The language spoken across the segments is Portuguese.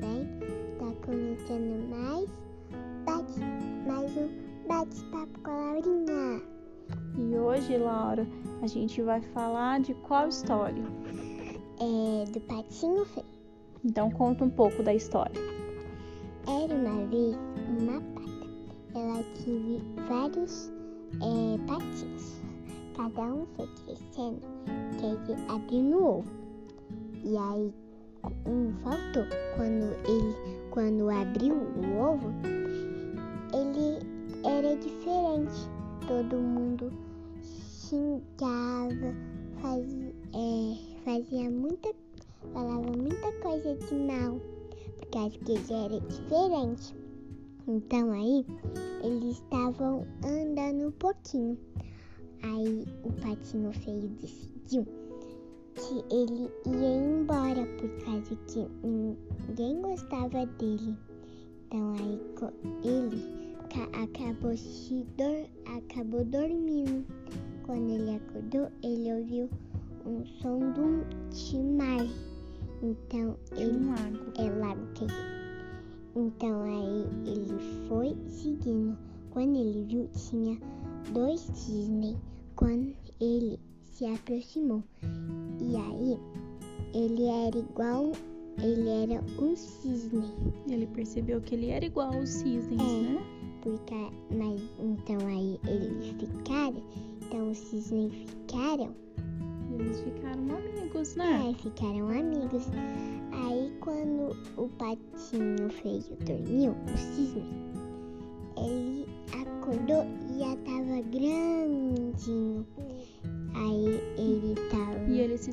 bem? Tá começando mais bate, mais um bate-papo com a Laurinha. E hoje, Laura, a gente vai falar de qual história? É do Patinho Feio. Então conta um pouco da história. Era uma vez uma pata. Ela tinha vários é, patinhos. Cada um foi crescendo, quer dizer, abrindo o ovo. E aí um faltou quando quando abriu o ovo, ele era diferente. Todo mundo xingava, fazia, é, fazia muita, falava muita coisa de mal, por causa que ele era diferente. Então aí eles estavam andando um pouquinho. Aí o patinho feio decidiu que ele ia embora por causa que ninguém gostava dele. Então aí ele acabou, se dor, acabou dormindo. Quando ele acordou, ele ouviu um som de mar. Então ele um lago. é lago que Então aí ele foi seguindo. Quando ele viu, tinha dois cisnes. Quando ele se aproximou, e aí ele era igual ele era um cisne. Ele percebeu que ele era igual aos cisnes, É. né? Porque, mas então aí eles ficaram, então os cisnes ficaram, Eles ficaram amigos, né? é, ficaram amigos. Aí quando o patinho feio dormiu, o cisne, ele acordou e já tava grandinho.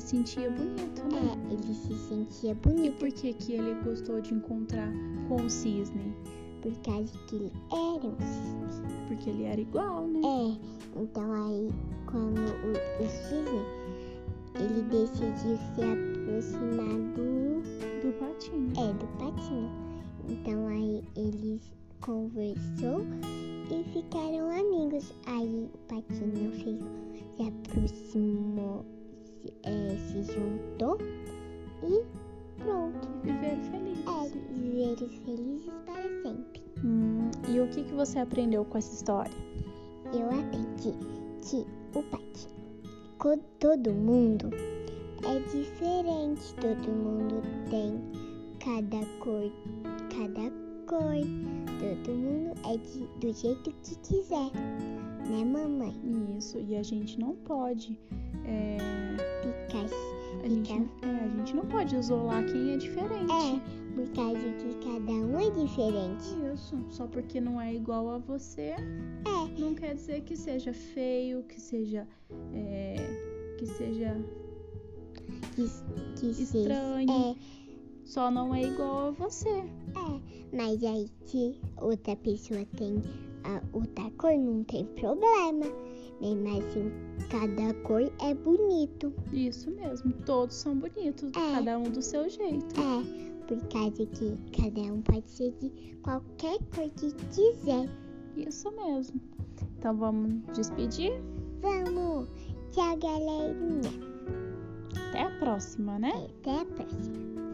Se sentia bonito, né? É, ele se sentia E bonito por que que ele gostou de encontrar com o cisne? por causa que ele era um cisne. Porque ele era igual, né? É, então aí quando o, o cisne ele decidiu se aproximar do, Do patinho. é, do patinho. Então aí eles conversou e ficaram amigos. Aí o patinho fez, se aproximou, se, é, se juntou e pronto. E viveram felizes. É, viveram felizes para sempre. Hum, e o que que você aprendeu com essa história? Eu aprendi que o co- todo mundo é diferente, todo mundo tem cada cor, cada cor, todo mundo é de- do jeito que quiser, né mamãe? Isso, e a gente não pode. É, Ficar, a, gente, é, a gente não pode isolar quem é diferente. é, por causa que cada um é diferente. Isso, só porque não é igual a você, É, não quer dizer que seja feio, que seja. é, que seja que, que seja. estranho. É, Só não é igual a você. É, mas aí se outra pessoa tem a outra cor, não tem problema. Mesmo assim, cada cor é bonito. Isso mesmo, todos são bonitos, É. cada um do seu jeito. É, por causa que cada um pode ser de qualquer cor que quiser. Isso mesmo. Então vamos despedir? Vamos! Tchau, galerinha! Até a próxima, né? Até a próxima.